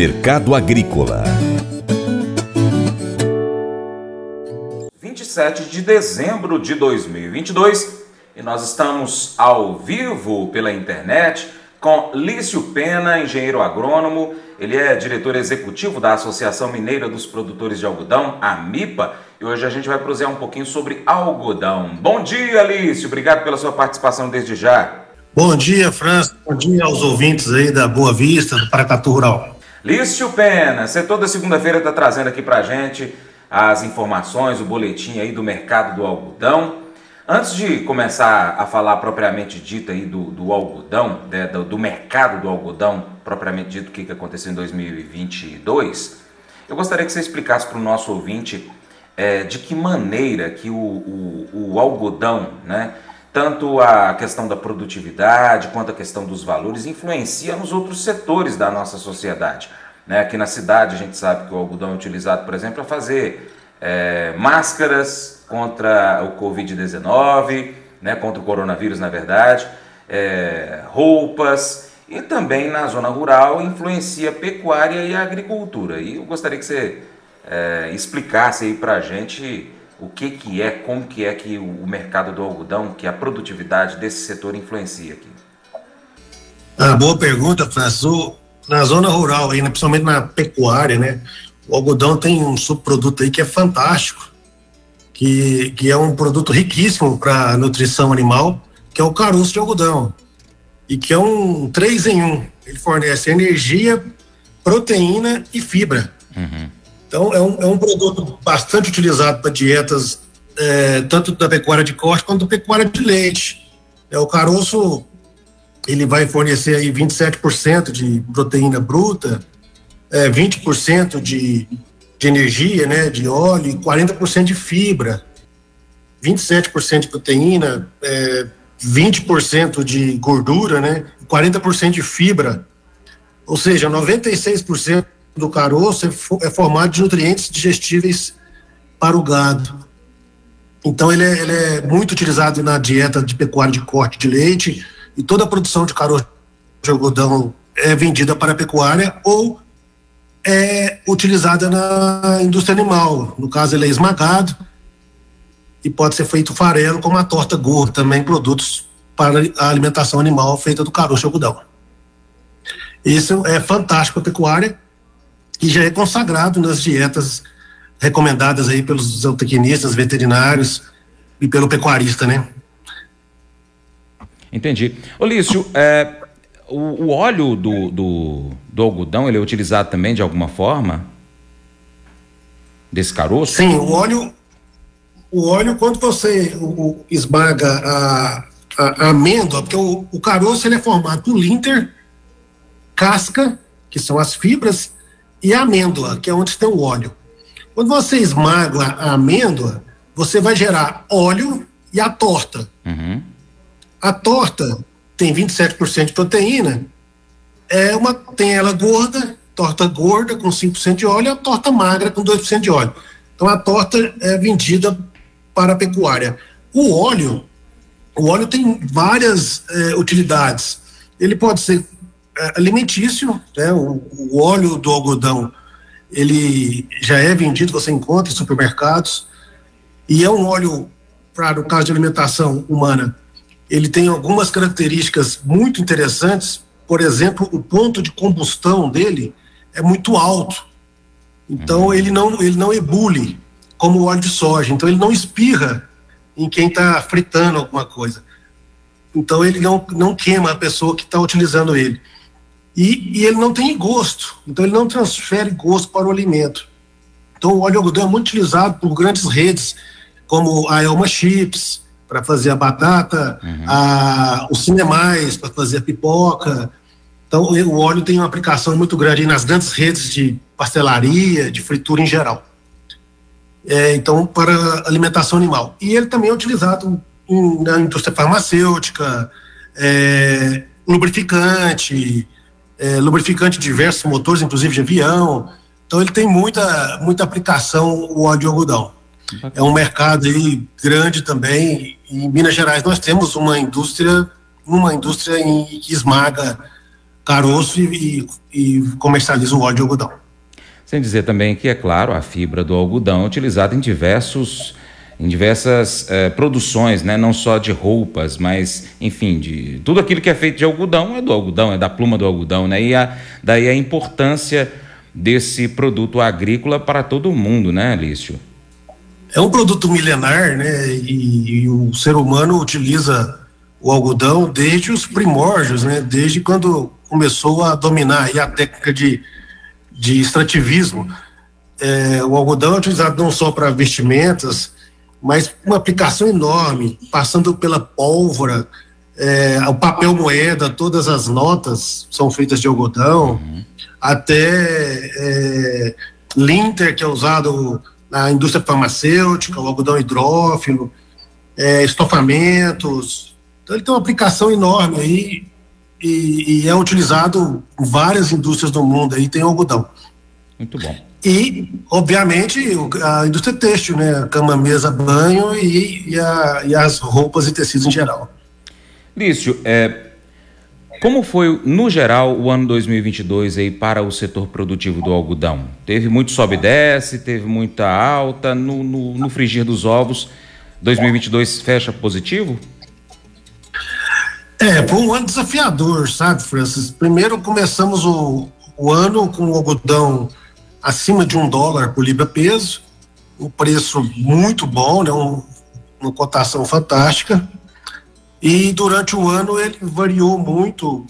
Mercado Agrícola. 27 de dezembro de 2022 e nós estamos ao vivo pela internet com Lício Pena, engenheiro agrônomo. Ele é diretor executivo da Associação Mineira dos Produtores de Algodão, a MIPA, e hoje a gente vai prosear um pouquinho sobre algodão. Bom dia, Lício. Obrigado pela sua participação desde já. Bom dia, França. Bom dia aos ouvintes aí da Boa Vista, do Paracatu Rural. Lício Pena, você toda segunda-feira está trazendo aqui para gente as informações, o boletim aí do mercado do algodão. Antes de começar a falar propriamente dito aí do, do algodão, né, do, do, mercado do algodão propriamente dito, o que, que aconteceu em 2022, eu gostaria que você explicasse para o nosso ouvinte é, de que maneira que o, o, o algodão, né, tanto a questão da produtividade quanto a questão dos valores influencia nos outros setores da nossa sociedade. Né? Aqui na cidade a gente sabe que o algodão é utilizado, por exemplo, para fazer é, máscaras contra o Covid-19, né? contra o coronavírus, na verdade, é, roupas e também na zona rural influencia a pecuária e a agricultura. E eu gostaria que você é, explicasse aí para a gente o que, que é, como que é que o mercado do algodão, que a produtividade desse setor influencia aqui? Ah, boa pergunta, Franço. Na zona rural, aí, né, principalmente na pecuária, né? O algodão tem um subproduto aí que é fantástico, que, que é um produto riquíssimo para nutrição animal, que é o caroço de algodão. E que é um 3 em 1. Ele fornece energia, proteína e fibra. Uhum. Então, é um, é um produto bastante utilizado para dietas, é, tanto da pecuária de corte quanto da pecuária de leite. É, o caroço, ele vai fornecer aí 27% de proteína bruta, é, 20% de, de energia, né, de óleo, e 40% de fibra, 27% de proteína, é, 20% de gordura, né, 40% de fibra, ou seja, 96% do caroço é, é formado de nutrientes digestíveis para o gado. Então ele é, ele é, muito utilizado na dieta de pecuária de corte de leite e toda a produção de caroço de algodão é vendida para a pecuária ou é utilizada na indústria animal. No caso ele é esmagado e pode ser feito farelo como a torta gorda, também produtos para a alimentação animal feita do caroço de algodão. Isso é fantástico para a pecuária que já é consagrado nas dietas recomendadas aí pelos zootecnistas, veterinários e pelo pecuarista, né? Entendi. Olício, é, o, o, óleo do, do, do, algodão, ele é utilizado também de alguma forma? Desse caroço? Sim, o óleo, o óleo quando você o, esmaga a, a, a, amêndoa, porque o, o caroço ele é formado por linter, casca, que são as fibras, e a amêndoa, que é onde tem o óleo. Quando você esmaga a amêndoa, você vai gerar óleo e a torta. Uhum. A torta tem 27% de proteína, é uma, tem ela gorda, torta gorda com 5% de óleo e a torta magra com 2% de óleo. Então a torta é vendida para a pecuária. O óleo, o óleo tem várias é, utilidades. Ele pode ser alimentício, né? O, o, óleo do algodão ele já é vendido, você encontra em supermercados e é um óleo para o caso de alimentação humana. Ele tem algumas características muito interessantes. Por exemplo, o ponto de combustão dele é muito alto. Então uhum. ele não ele não ebule como o óleo de soja. Então ele não espirra em quem está fritando alguma coisa. Então ele não não queima a pessoa que está utilizando ele. E, e ele não tem gosto, então ele não transfere gosto para o alimento. Então o óleo de algodão é muito utilizado por grandes redes, como a Elma Chips, para fazer a batata, uhum. a, o Cinemais, para fazer a pipoca. Então o óleo tem uma aplicação muito grande nas grandes redes de pastelaria, de fritura em geral. É, então, para alimentação animal. E ele também é utilizado na indústria farmacêutica, é, lubrificante, é, lubrificante de diversos motores, inclusive de avião. Então ele tem muita, muita aplicação o óleo de algodão. É um mercado aí grande também. Em Minas Gerais nós temos uma indústria, uma indústria em, que esmaga caroço e, e comercializa o óleo de algodão. Sem dizer também que, é claro, a fibra do algodão é utilizada em diversos em diversas eh, produções, né? não só de roupas, mas, enfim, de tudo aquilo que é feito de algodão é do algodão, é da pluma do algodão, né? E a, daí a importância desse produto agrícola para todo mundo, né, Lício? É um produto milenar, né? E, e o ser humano utiliza o algodão desde os primórdios, né? Desde quando começou a dominar a técnica de, de extrativismo. É, o algodão é utilizado não só para vestimentas, mas uma aplicação enorme, passando pela pólvora, é, o papel moeda, todas as notas são feitas de algodão, uhum. até é, linter, que é usado na indústria farmacêutica, o algodão hidrófilo, é, estofamentos. Então ele tem uma aplicação enorme aí e, e é utilizado em várias indústrias do mundo aí tem algodão. Muito bom. E, obviamente, a indústria têxtil, né? Cama, mesa, banho e, e, a, e as roupas e tecidos em geral. Lício, é, como foi, no geral, o ano 2022 aí para o setor produtivo do algodão? Teve muito sobe e desce, teve muita alta, no, no, no frigir dos ovos, 2022 fecha positivo? É, foi um ano desafiador, sabe, Francis? Primeiro começamos o, o ano com o algodão acima de um dólar por libra peso, um preço muito bom, né, um, uma cotação fantástica. E durante o ano ele variou muito,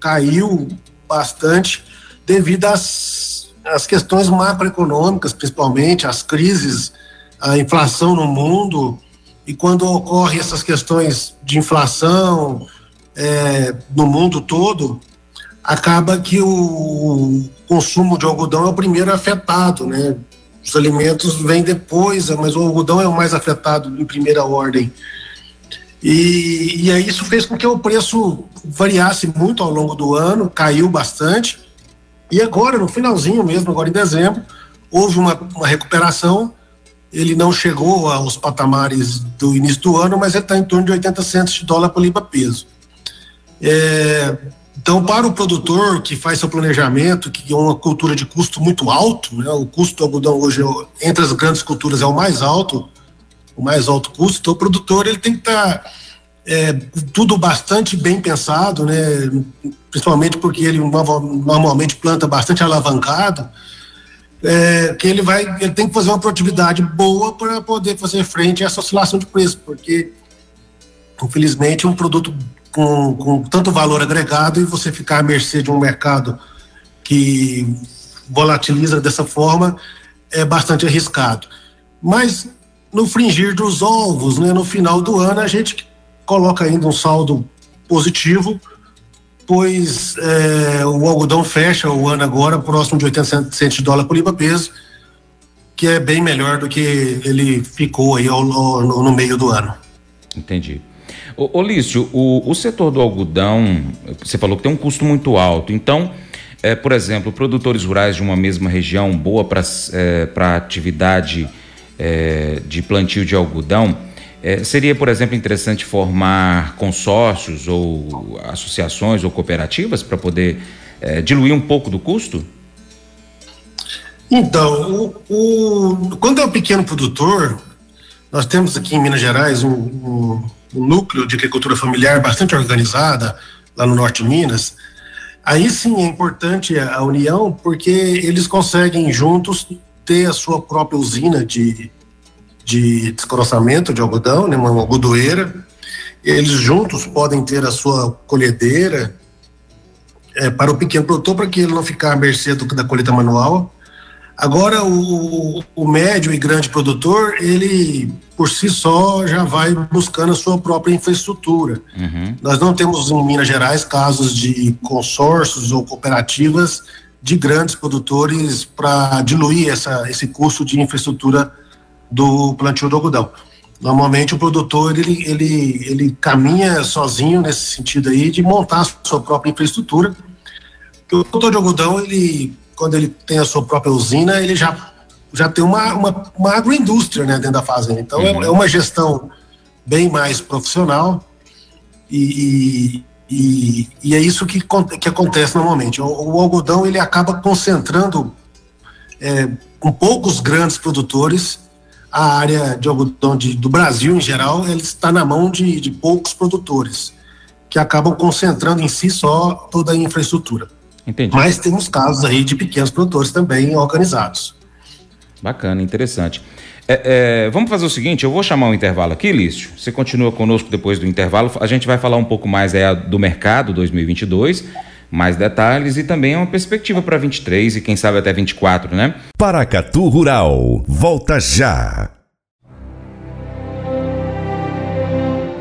caiu bastante devido às, às questões macroeconômicas, principalmente as crises, a inflação no mundo. E quando ocorrem essas questões de inflação é, no mundo todo, acaba que o consumo de algodão é o primeiro afetado, né? Os alimentos vêm depois, mas o algodão é o mais afetado em primeira ordem. E, e isso fez com que o preço variasse muito ao longo do ano, caiu bastante. E agora, no finalzinho mesmo, agora em dezembro, houve uma, uma recuperação. Ele não chegou aos patamares do início do ano, mas ele está em torno de 80 centos de dólar por libra peso. É, então, para o produtor que faz seu planejamento, que é uma cultura de custo muito alto, né, o custo do algodão hoje, entre as grandes culturas, é o mais alto, o mais alto custo, então o produtor ele tem que estar tá, é, tudo bastante bem pensado, né, principalmente porque ele normalmente planta bastante alavancado, é, que ele vai, ele tem que fazer uma produtividade boa para poder fazer frente a essa oscilação de preço, porque infelizmente um produto com, com tanto valor agregado e você ficar à mercê de um mercado que volatiliza dessa forma é bastante arriscado. Mas no fringir dos ovos, né, no final do ano, a gente coloca ainda um saldo positivo, pois é, o algodão fecha o ano agora próximo de 80 centos de dólar por libra peso, que é bem melhor do que ele ficou aí ao, ao, no meio do ano. Entendi. Ô Lício, o, o setor do algodão, você falou que tem um custo muito alto. Então, é, por exemplo, produtores rurais de uma mesma região, boa para é, atividade é, de plantio de algodão, é, seria, por exemplo, interessante formar consórcios ou associações ou cooperativas para poder é, diluir um pouco do custo? Então, o, o, quando é um pequeno produtor, nós temos aqui em Minas Gerais um um núcleo de agricultura familiar bastante organizada lá no norte de Minas, aí sim é importante a união porque eles conseguem juntos ter a sua própria usina de, de descrossamento de algodão, né, uma algodoeira. Eles juntos podem ter a sua colhedeira é, para o pequeno produtor, para que ele não ficar à mercê do, da colheita manual. Agora, o, o médio e grande produtor, ele por si só já vai buscando a sua própria infraestrutura. Uhum. Nós não temos em Minas Gerais casos de consórcios ou cooperativas de grandes produtores para diluir essa, esse custo de infraestrutura do plantio do algodão. Normalmente o produtor ele, ele, ele caminha sozinho nesse sentido aí de montar a sua própria infraestrutura. Porque o produtor de algodão ele quando ele tem a sua própria usina, ele já, já tem uma, uma, uma agroindústria né, dentro da fazenda. Então é, uhum. é, uma gestão bem mais profissional e, e, E, e é isso que, que acontece normalmente. O, o algodão ele acaba concentrando é, com poucos grandes produtores a área de algodão de, do Brasil em geral ele está na mão de, de poucos produtores que acabam concentrando em si só toda a infraestrutura. Entendi. Mas temos casos aí de pequenos produtores também organizados. Bacana, interessante. É, é, vamos fazer o seguinte, eu vou chamar um intervalo aqui, Lício. Você continua conosco depois do intervalo. A gente vai falar um pouco mais é, do mercado 2022, mais detalhes e também uma perspectiva para 23 e quem sabe até 24, né? Paracatu Rural, volta já.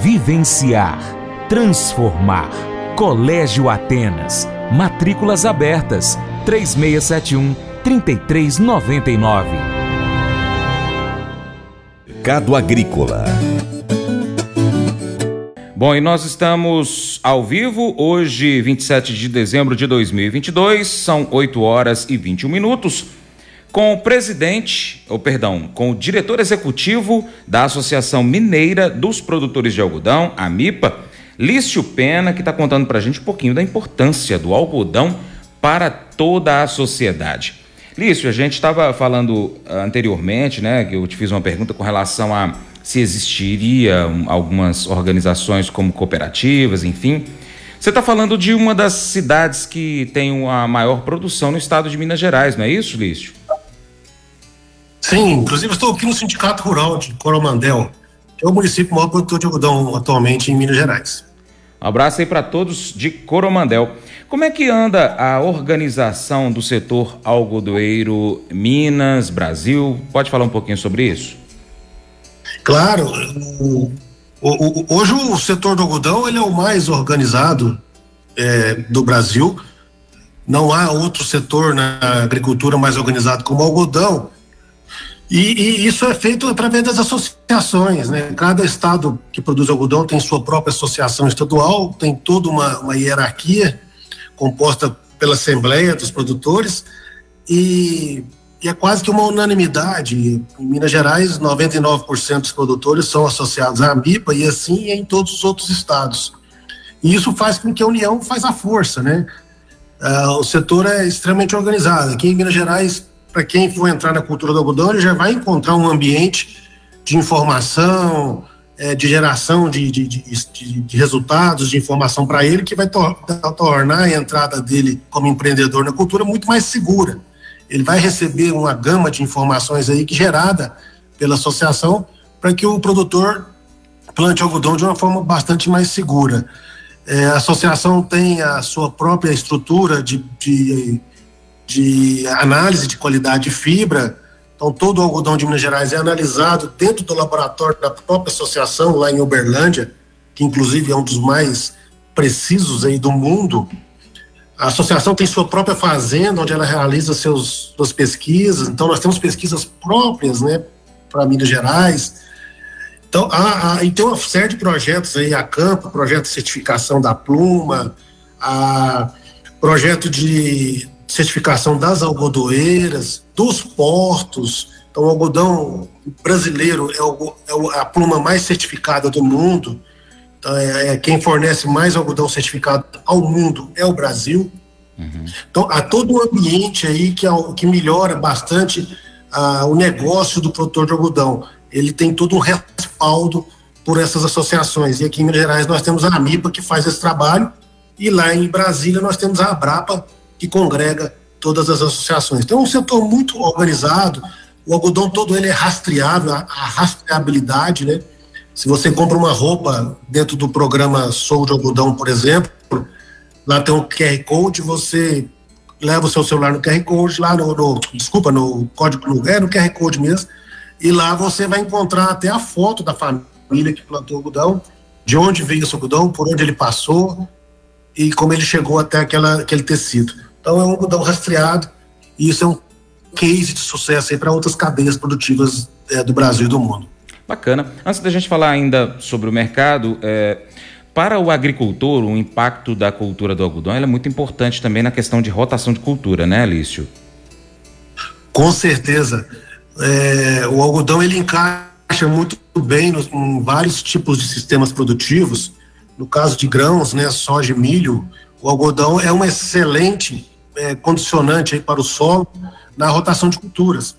Vivenciar. Transformar. Colégio Atenas. Matrículas abertas. 3671 3399. Mercado Agrícola. Bom, e nós estamos ao vivo hoje, 27 de dezembro de 2022, são 8 horas e 21 minutos com o presidente, ou perdão, com o diretor executivo da Associação Mineira dos Produtores de Algodão, a MIPA, Lício Pena, que está contando para a gente um pouquinho da importância do algodão para toda a sociedade. Lício, a gente estava falando ah, anteriormente, né, que eu te fiz uma pergunta com relação a se existiria algumas organizações como cooperativas, enfim. Você está falando de uma das cidades que tem a maior produção no estado de Minas Gerais, não é isso, Lício? Sim, inclusive estou aqui no Sindicato Rural de Coromandel, que é o município maior produtor de algodão atualmente em Minas Gerais. Um abraço aí para todos de Coromandel. Como é que anda a organização do setor algodoeiro Minas, Brasil? Pode falar um pouquinho sobre isso? Claro. O, o, hoje o setor do algodão ele é o mais organizado é, do Brasil. Não há outro setor na agricultura mais organizado como o algodão. E, e, isso é feito através das associações, né? Cada estado que produz algodão tem sua própria associação estadual, tem toda uma, uma hierarquia composta pela Assembleia dos Produtores e, e, é quase que uma unanimidade. Em Minas Gerais, 99% dos produtores são associados à AMIPA e assim é em todos os outros estados. E isso faz com que a união faz a força, né? Uh, o setor é extremamente organizado. Aqui em Minas Gerais, para quem for entrar na cultura do algodão, ele já vai encontrar um ambiente de informação, é, de geração de, de, de, de, resultados, de informação para ele, que vai tor tornar a entrada dele como empreendedor na cultura muito mais segura. Ele vai receber uma gama de informações aí que gerada pela associação para que o produtor plante algodão de uma forma bastante mais segura. É, a associação tem a sua própria estrutura de, de de análise de qualidade de fibra. Então, todo o algodão de Minas Gerais é analisado dentro do laboratório da própria associação, lá em Uberlândia, que inclusive é um dos mais precisos aí do mundo. A associação tem sua própria fazenda, onde ela realiza seus, suas pesquisas. Então, nós temos pesquisas próprias, né, para Minas Gerais. Então, há, há, e tem uma série de projetos aí, a Campo, projeto de certificação da pluma, a projeto de certificação das algodoeiras, dos portos. Então, o algodão brasileiro é, é a pluma mais certificada do mundo. Então, é, é, quem fornece mais algodão certificado ao mundo é o Brasil. Uhum. Então, há todo um ambiente aí que, é que melhora bastante uh, o negócio do produtor de algodão. Ele tem todo um respaldo por essas associações. E aqui em Minas Gerais nós temos a AMIPA que faz esse trabalho, e lá em Brasília nós temos a Abrapa que congrega todas as associações. Então, é um setor muito organizado, o algodão todo ele é rastreável, a, rastreabilidade, né? Se você compra uma roupa dentro do programa Sou de Algodão, por exemplo, lá tem um QR Code, você leva o seu celular no QR Code, lá no, no desculpa, no código, no, é no QR Code mesmo, e lá você vai encontrar até a foto da família que plantou algodão, de onde veio esse algodão, por onde ele passou, e como ele chegou até aquela, aquele tecido. Então é um algodão rastreado e isso é um case de sucesso para outras cadeias produtivas é, do Brasil e do mundo. Bacana. Antes da gente falar ainda sobre o mercado, é, para o agricultor, o impacto da cultura do algodão é muito importante também na questão de rotação de cultura, né, Alício? Com certeza. É, o algodão ele encaixa muito bem nos, em vários tipos de sistemas produtivos. No caso de grãos, né, soja e milho, o algodão é um excelente é, condicionante para o solo na rotação de culturas.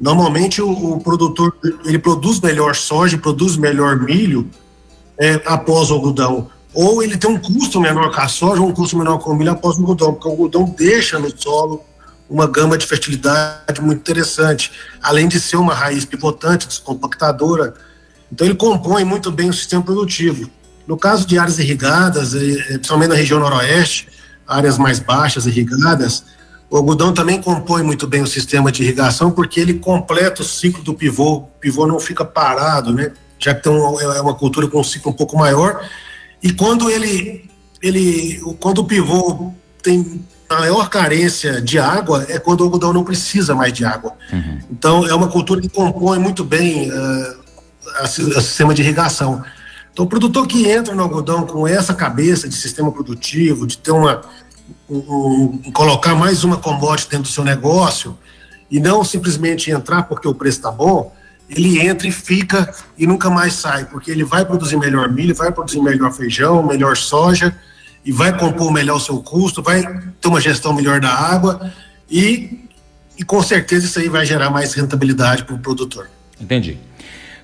Normalmente o, o, produtor ele produz melhor soja, produz melhor milho é, após o algodão. Ou ele tem um custo menor com a soja, ou um custo menor com o milho após o algodão, porque o algodão deixa no solo uma gama de fertilidade muito interessante, além de ser uma raiz pivotante, descompactadora. Então ele compõe muito bem o sistema produtivo. No caso de áreas irrigadas, é, é, principalmente na região noroeste, áreas mais baixas irrigadas, o algodão também compõe muito bem o sistema de irrigação porque ele completa o ciclo do pivô. O pivô não fica parado, né? Já que é uma cultura com um ciclo um pouco maior. E quando ele, ele quando o pivô tem maior carência de água é quando o algodão não precisa mais de água. Uhum. Então é uma cultura que compõe muito bem uh, o sistema de irrigação. Então o produtor que entra no algodão com essa cabeça de sistema produtivo, de ter uma um, um, colocar mais uma commodity dentro do seu negócio e não simplesmente entrar porque o preço está bom, ele entra e fica e nunca mais sai, porque ele vai produzir melhor milho, vai produzir melhor feijão, melhor soja e vai compor melhor o seu custo, vai ter uma gestão melhor da água e, e com certeza isso aí vai gerar mais rentabilidade para o produtor. Entendi.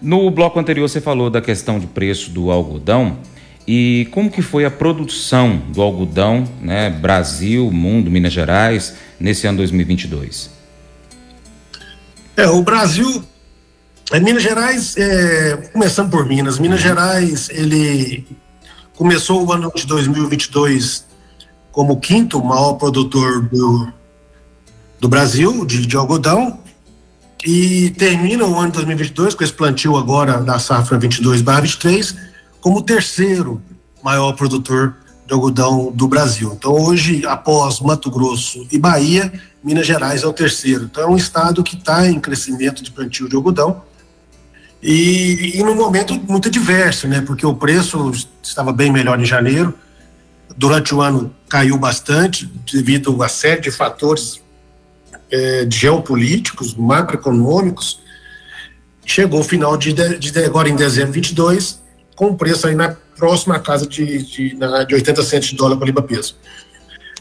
No bloco anterior você falou da questão de preço do algodão. E como que foi a produção do algodão, né, Brasil, mundo, Minas Gerais, nesse ano 2022? É, o Brasil, é, Minas Gerais, é, começando por Minas, Minas Gerais, ele começou o ano de 2022 como o quinto maior produtor do, do Brasil de, de algodão e termina o ano de 2022 com esse plantio agora da safra 22/23 como o terceiro maior produtor de algodão do Brasil. Então, hoje, após Mato Grosso e Bahia, Minas Gerais é o terceiro. Então, é um estado que está em crescimento de plantio de algodão e, e num momento muito diverso, né? Porque o preço estava bem melhor em janeiro, durante o ano caiu bastante devido a série de fatores é, geopolíticos, macroeconômicos. Chegou o final de, de agora em dezembro de 22 com preço aí na próxima casa de, de, na, de 80 centos de dólar por libra peso.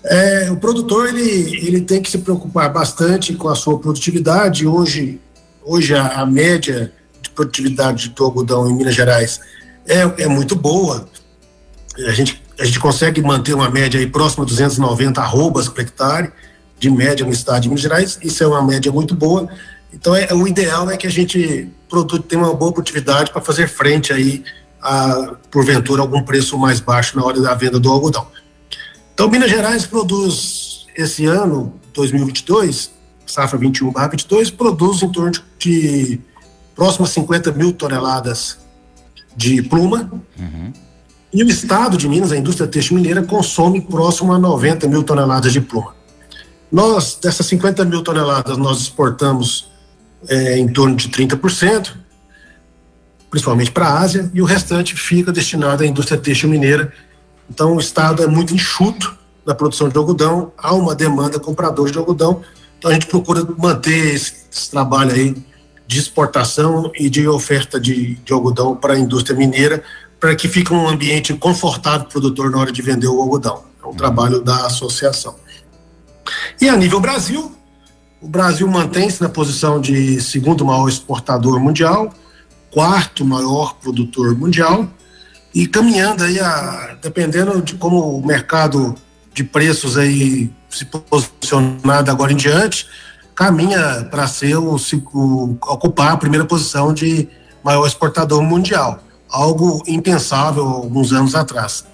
É, o produtor ele, ele tem que se preocupar bastante com a sua produtividade. Hoje, hoje a, a média de produtividade do algodão em Minas Gerais é, é muito boa. A gente, a gente consegue manter uma média aí próxima a 290 arrobas por hectare de média no estado de Minas Gerais. Isso é uma média muito boa. Então, é, o ideal é que a gente produto, tenha uma boa produtividade para fazer frente aí a, porventura, algum preço mais baixo na hora da venda do algodão. Então, Minas Gerais produz, esse ano, 2022, safra 21/22, produz em torno de, de próximo a 50 mil toneladas de pluma. Uhum. E o estado de Minas, a indústria têxtil mineira, consome próximo a 90 mil toneladas de pluma. Nós, dessas 50 mil toneladas, nós exportamos é, em torno de 30%, principalmente para a Ásia, e o restante fica destinado à indústria têxtil mineira. Então, o Estado é muito enxuto na produção de algodão, há uma demanda compradora de algodão, então a gente procura manter esse, esse trabalho aí de exportação e de oferta de, de algodão para a indústria mineira, para que fique um ambiente confortável para o produtor na hora de vender o algodão. É um trabalho da associação. E a nível Brasil, o Brasil mantém-se na posição de segundo maior exportador mundial, quarto maior produtor mundial e caminhando aí a, dependendo de como o mercado de preços aí se posicionar agora em diante, caminha para ser o, o, ocupar a primeira posição de maior exportador mundial, algo impensável alguns anos atrás.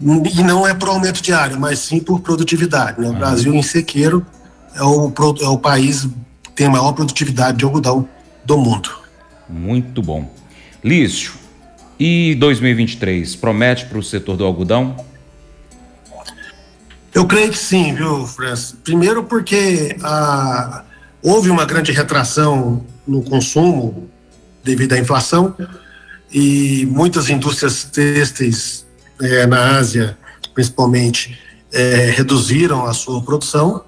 E não é por aumento de área, mas sim por produtividade. Né? O Brasil em sequeiro é o, é o país que tem a maior produtividade de algodão do mundo. Muito bom. Lício, e 2023 promete para o setor do algodão? Eu creio que sim, viu, Francis? Primeiro porque a, houve uma grande retração no consumo devido à inflação e muitas indústrias têxteis é, na Ásia, principalmente, é, reduziram a sua produção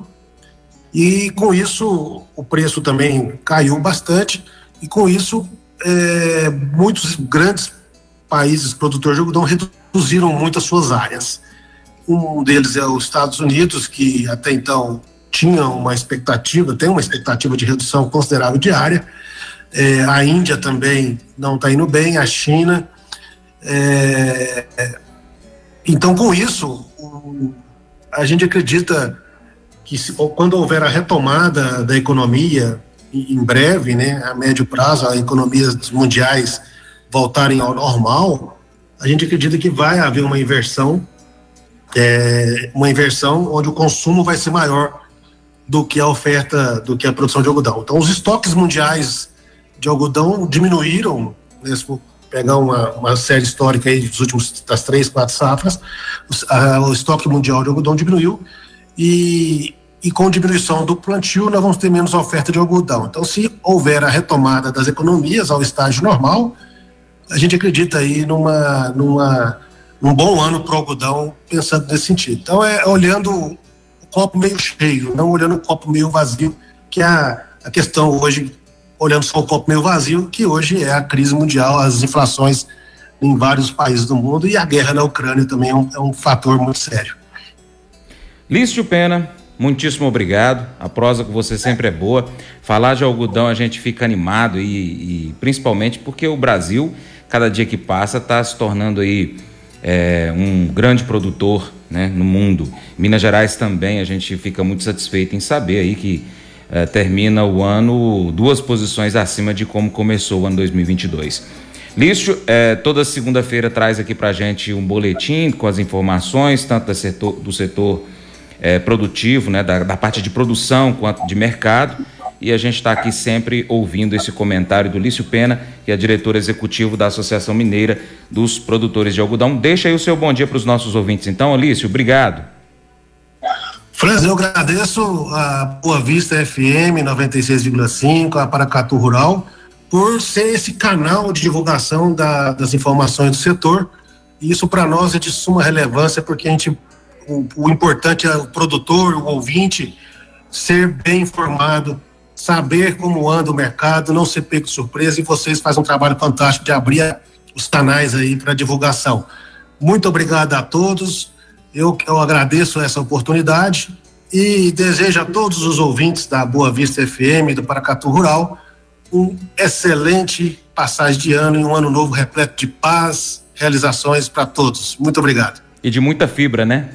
e com isso o preço também caiu bastante e com isso é, muitos grandes países produtores de algodão reduziram muito as suas áreas. Um deles é os Estados Unidos, que até então tinha uma expectativa, tem uma expectativa de redução considerável de área. É, a Índia também não está indo bem, a China. É, então, com isso, a gente acredita que se, quando houver a retomada da economia, em breve, né, a médio prazo, as economias mundiais voltarem ao normal, a gente acredita que vai haver uma inversão, é, uma inversão onde o consumo vai ser maior do que a oferta, do que a produção de algodão. Então, os estoques mundiais de algodão diminuíram, né, se for pegar uma, uma série histórica aí dos últimos das três, quatro safras, a, o estoque mundial de algodão diminuiu e, e com diminuição do plantio nós vamos ter menos oferta de algodão. Então, se houver a retomada das economias ao estágio normal, a gente acredita aí numa, numa, num bom ano para o algodão, pensando nesse sentido. Então, é olhando o copo meio cheio, não olhando o copo meio vazio, que é a, a questão hoje, olhando só o copo meio vazio, que hoje é a crise mundial, as inflações em vários países do mundo e a guerra na Ucrânia também é um, é um fator muito sério. Lício Pena, muitíssimo obrigado. A prosa com você sempre é boa. Falar de algodão a gente fica animado e, e principalmente porque o Brasil, cada dia que passa, está se tornando aí é, um grande produtor né, no mundo. Minas Gerais também, a gente fica muito satisfeito em saber aí que é, termina o ano duas posições acima de como começou o ano 2022. Lício, é, toda segunda-feira traz aqui para gente um boletim com as informações, tanto do setor, do setor é, produtivo, né, da, da, parte de produção quanto de mercado. E a gente está aqui sempre ouvindo esse comentário do Lício Pena, que é diretor executivo da Associação Mineira dos Produtores de Algodão. Deixa aí o seu bom dia para os nossos ouvintes, então, Lício. Obrigado. Franz, eu agradeço a Boa Vista FM 96,5, a Paracatu Rural, por ser esse canal de divulgação da, das informações do setor. Isso para nós é de suma relevância, porque a gente o, o importante é o produtor, o ouvinte, ser bem informado, saber como anda o mercado, não ser pego de surpresa, e vocês fazem um trabalho fantástico de abrir os canais aí para divulgação. Muito obrigado a todos, eu, eu agradeço essa oportunidade e desejo a todos os ouvintes da Boa Vista FM, do Paracatu Rural, um excelente passagem de ano e um ano novo repleto de paz, realizações para todos. Muito obrigado. E de muita fibra, né?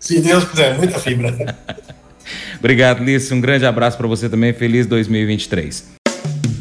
Se Deus quiser, muita fibra. Obrigado, Lício. Um grande abraço para você também. Feliz 2023.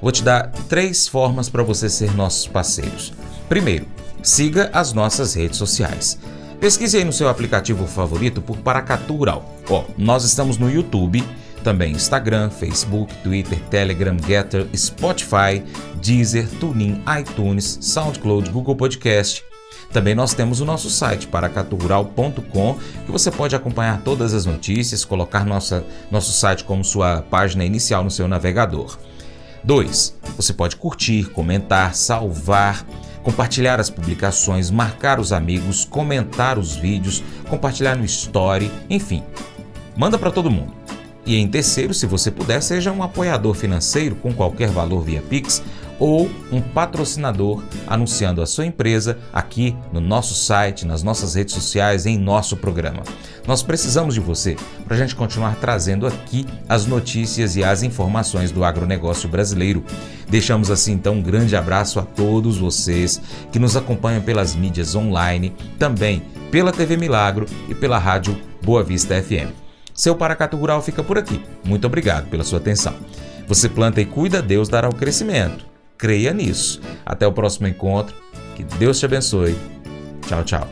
vou te dar três formas para você ser nossos parceiros. Primeiro, siga as nossas redes sociais. Pesquise aí no seu aplicativo favorito por Paracatu Rural. Ó, nós estamos no YouTube, também Instagram, Facebook, Twitter, Telegram, Getter, Spotify, Deezer, TuneIn, iTunes, SoundCloud, Google Podcast. Também nós temos o nosso site, paracaturural.com, que você pode acompanhar todas as notícias, colocar nossa, nosso site como sua página inicial no seu navegador. 2. Você pode curtir, comentar, salvar compartilhar as publicações, marcar os amigos, comentar os vídeos, compartilhar no story, enfim. Manda para todo mundo. E em terceiro, se você puder, seja um apoiador financeiro com qualquer valor via Pix ou um patrocinador anunciando a sua empresa aqui no nosso site, nas nossas redes sociais, em nosso programa. Nós precisamos de você para a gente continuar trazendo aqui as notícias e as informações do agronegócio brasileiro. Deixamos assim então um grande abraço a todos vocês que nos acompanham pelas mídias online, também pela TV Milagro e pela rádio Boa Vista FM. Seu Paracatu Rural fica por aqui. Muito obrigado pela sua atenção. Você planta e cuida, Deus dará o crescimento. Creia nisso. Até o próximo encontro. Que Deus te abençoe. Tchau, tchau.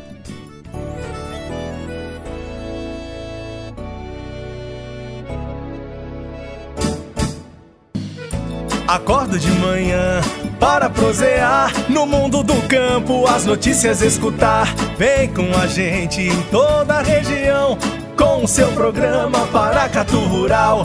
Acordo de manhã para prosear no mundo do campo, as notícias escutar. Vem com a gente em toda a região com o seu programa Paracatu Rural.